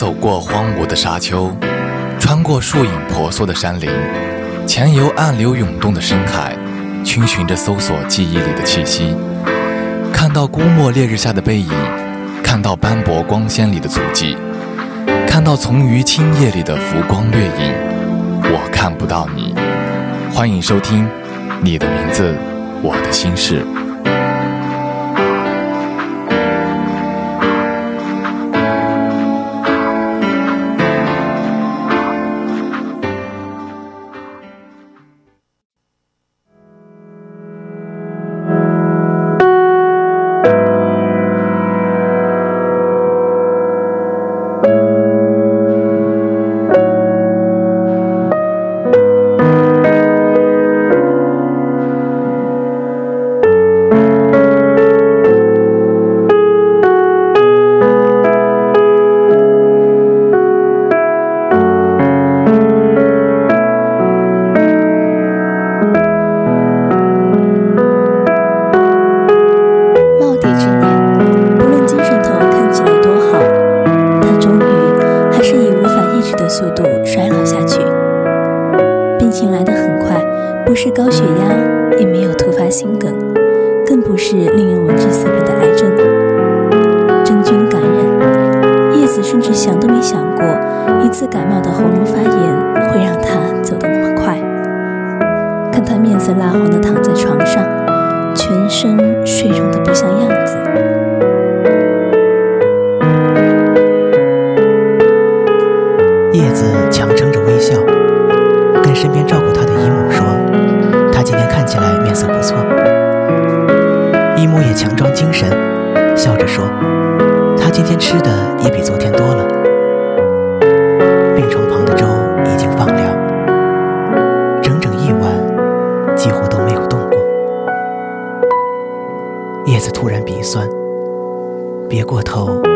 走过荒芜的沙丘，穿过树影婆娑的山林，潜游暗流涌动的深海，追寻着搜索记忆里的气息。看到孤漠烈日下的背影，看到斑驳光鲜里的足迹，看到从于青叶里的浮光掠影，我看不到你。欢迎收听《你的名字，我的心事》。心梗，更不是令人闻之色变的癌症、真菌感染。叶子甚至想都没想过，一次感冒的喉咙发炎会让他走得那么快。看他面色蜡黄的躺在床上，全身水肿的不像样子。叶子强撑着微笑，跟身边照顾他的姨母说：“他今天看起来面色不错。”强装精神，笑着说：“他今天吃的也比昨天多了。病床旁的粥已经放凉，整整一晚几乎都没有动过。”叶子突然鼻酸，别过头。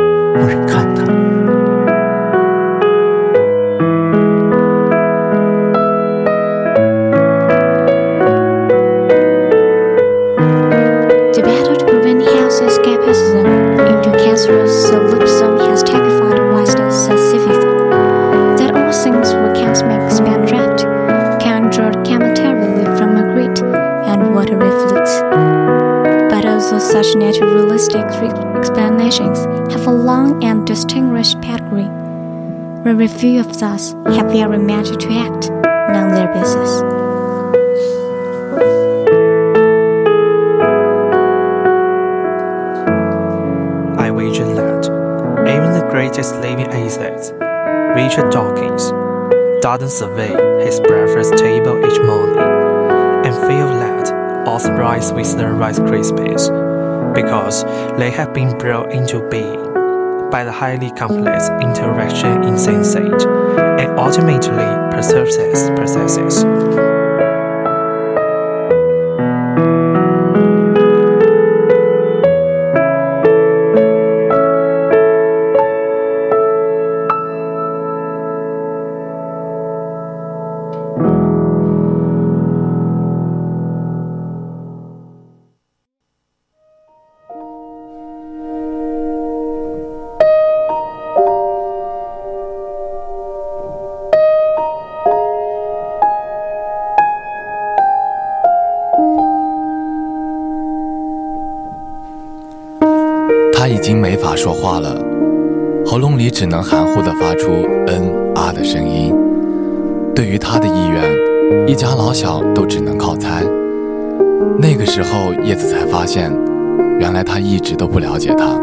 naturalistic explanations have a long and distinguished pedigree, very few of us have the much to act on their basis. I wager that even the greatest living atheist, Richard Dawkins, doesn't survey his breakfast table each morning and feel that all thrice with the Rice Krispies because they have been brought into being by the highly complex interaction in sensate and ultimately processes processes. 他已经没法说话了，喉咙里只能含糊地发出“嗯啊”的声音。对于他的意愿，一家老小都只能靠猜。那个时候，叶子才发现，原来他一直都不了解他，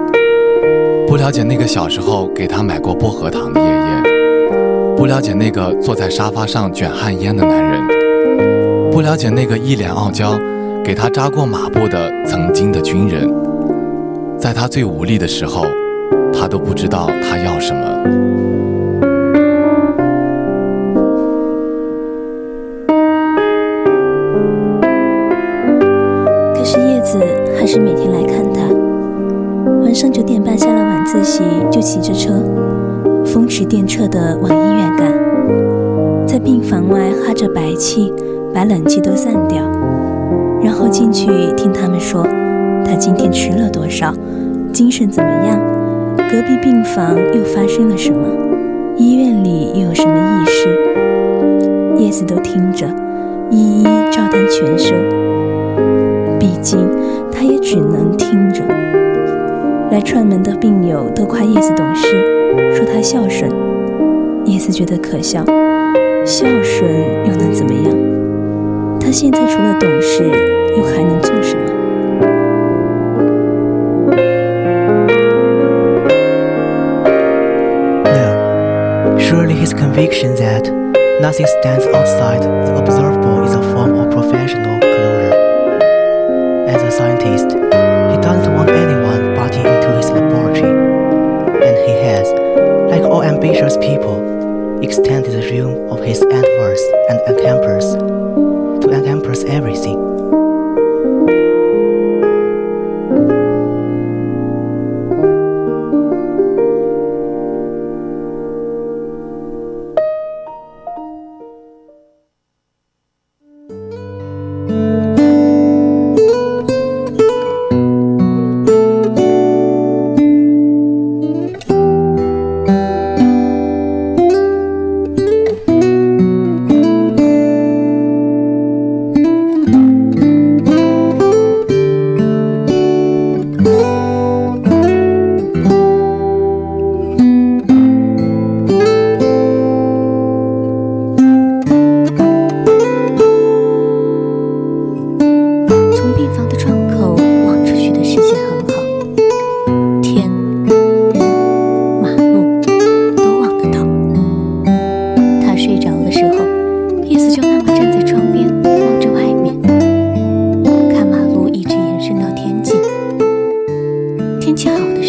不了解那个小时候给他买过薄荷糖的爷爷，不了解那个坐在沙发上卷旱烟的男人，不了解那个一脸傲娇，给他扎过马步的曾经的军人。在他最无力的时候，他都不知道他要什么。可是叶子还是每天来看他。晚上九点半下了晚自习，就骑着车，风驰电掣的往医院赶。在病房外哈着白气，把冷气都散掉，然后进去听他们说。他今天吃了多少？精神怎么样？隔壁病房又发生了什么？医院里又有什么异事？叶子都听着，一一照单全收。毕竟，他也只能听着。来串门的病友都夸叶子懂事，说他孝顺。叶子觉得可笑，孝顺又能怎么样？他现在除了懂事，又还能做什么？his conviction that nothing stands outside the observable is a form of professional closure. As a scientist, he doesn't want anyone butting into his laboratory, and he has, like all ambitious people, extended the realm of his endeavors and encompass to encompass everything.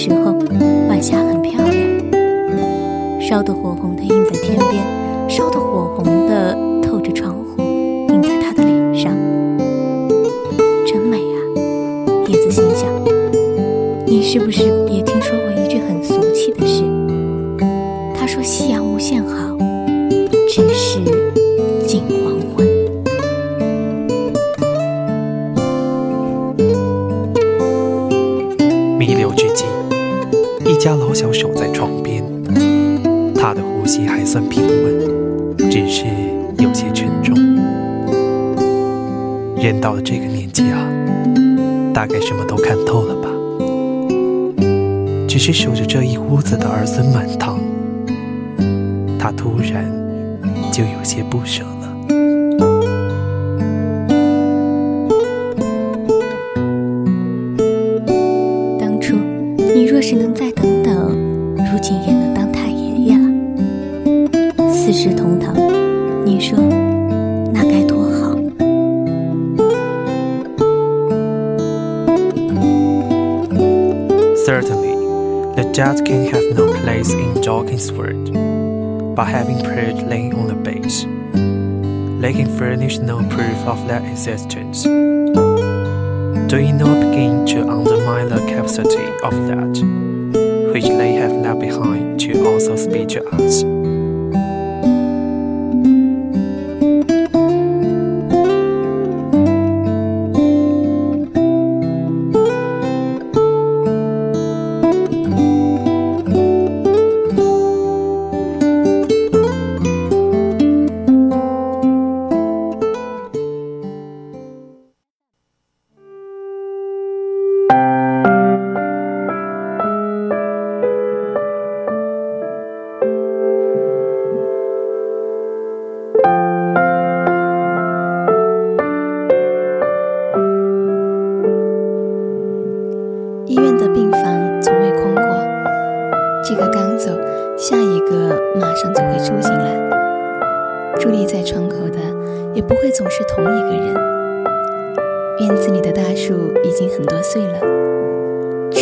时候，晚霞很漂亮，烧得火红的映在天边，烧得火红的透着窗户，映在他的脸上，真美啊！叶子心想，你是不是也听说过一句很俗气的事？他说：“夕阳无限好，只是近黄昏。”弥留之际。家老小守在床边，他的呼吸还算平稳，只是有些沉重。人到了这个年纪啊，大概什么都看透了吧。只是守着这一屋子的儿孙满堂，他突然就有些不舍了。当初你若是能再等。等，如今也能当太爷爷了。四世同堂，你说那该多好？Certainly. The dead can have no place in Dawkins' world, but having prayed laying on the base, they can furnish no proof of their existence. Do you not begin to undermine the capacity of that, which they have left behind, to also speak to us.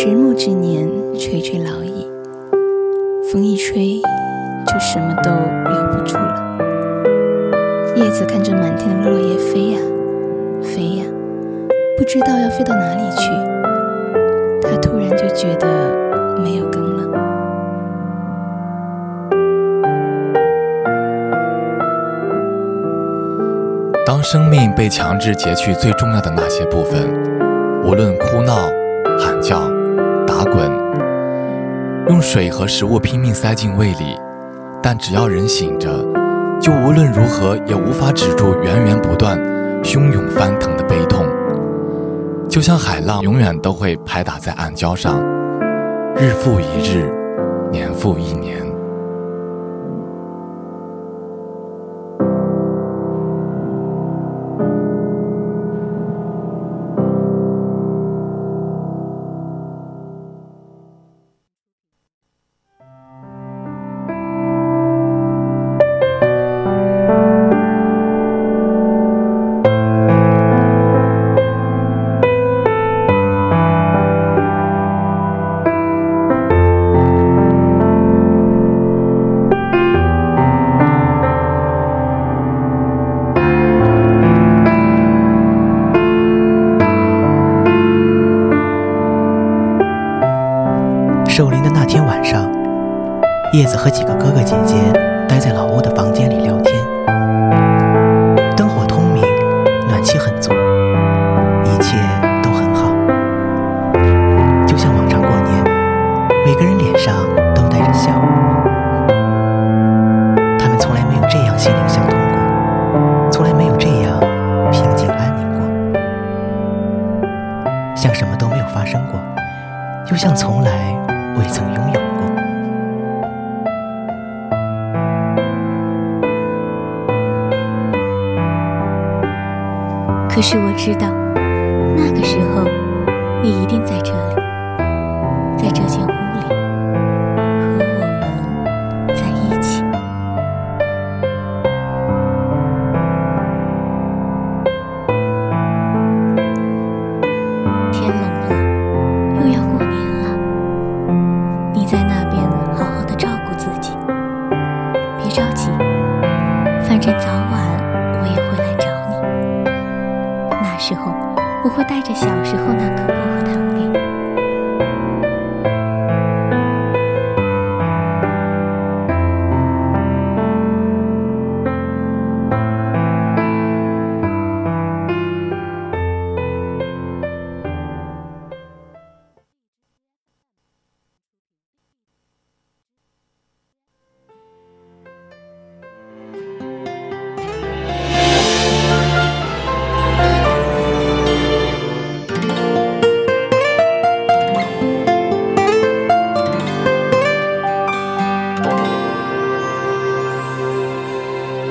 迟暮之年，垂垂老矣。风一吹，就什么都留不住了。叶子看着满天的落叶飞呀飞呀，不知道要飞到哪里去。它突然就觉得没有根了。当生命被强制截去最重要的那些部分，无论哭闹、喊叫。打滚，用水和食物拼命塞进胃里，但只要人醒着，就无论如何也无法止住源源不断、汹涌翻腾的悲痛，就像海浪永远都会拍打在暗礁上，日复一日，年复一年。守灵的那天晚上，叶子和几个哥哥姐姐待在老屋的房间里聊天，灯火通明，暖气很足，一切都很好，就像往常过年，每个人脸上都带着笑。他们从来没有这样心灵相通过，从来没有这样平静安宁过，像什么都没有发生过，又像从来。未曾拥有过。可是我知道，那个时候你一定在这里。小时候。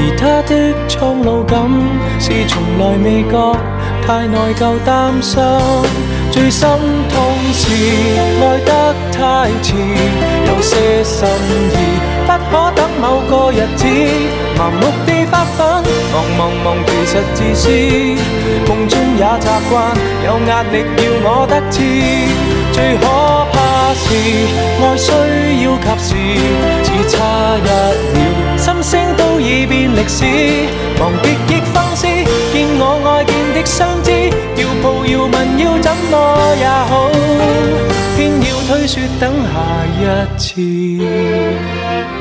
而他的苍老感是从来未觉，太内疚担心。最心痛是爱得太迟，有些心意不可等某个日子，盲目地发奋，忙忙忙，其实自私。梦中也习惯，有压力要我得志，最可。可爱需要及时，只差一秒，心声都已变历史，忙别亦放肆。见我爱见的相知，要抱要吻要怎么也好，偏要推说等下一次。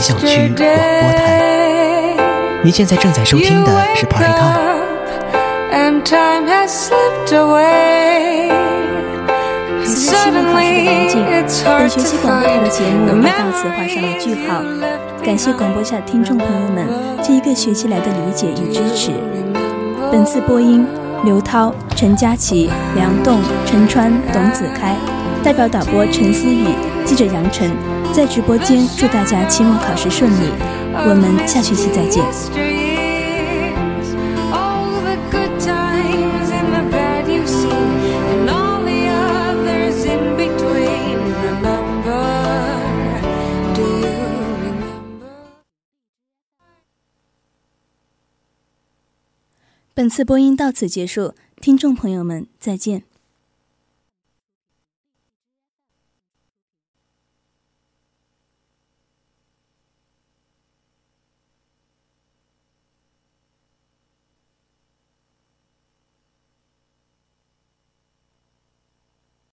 小区广播台，您现在正在收听的是《Party Time》。随着期末的临近，本学期广播台的节目也到此画上了句号。感谢广播下听众朋友们这一个学期来的理解与支持。本次播音：刘涛、陈佳琪、梁栋、陈川、董子开，代表导播陈思雨，记者杨晨。在直播间，祝大家期末考试顺利！我们下学期再见。本次播音到此结束，听众朋友们，再见。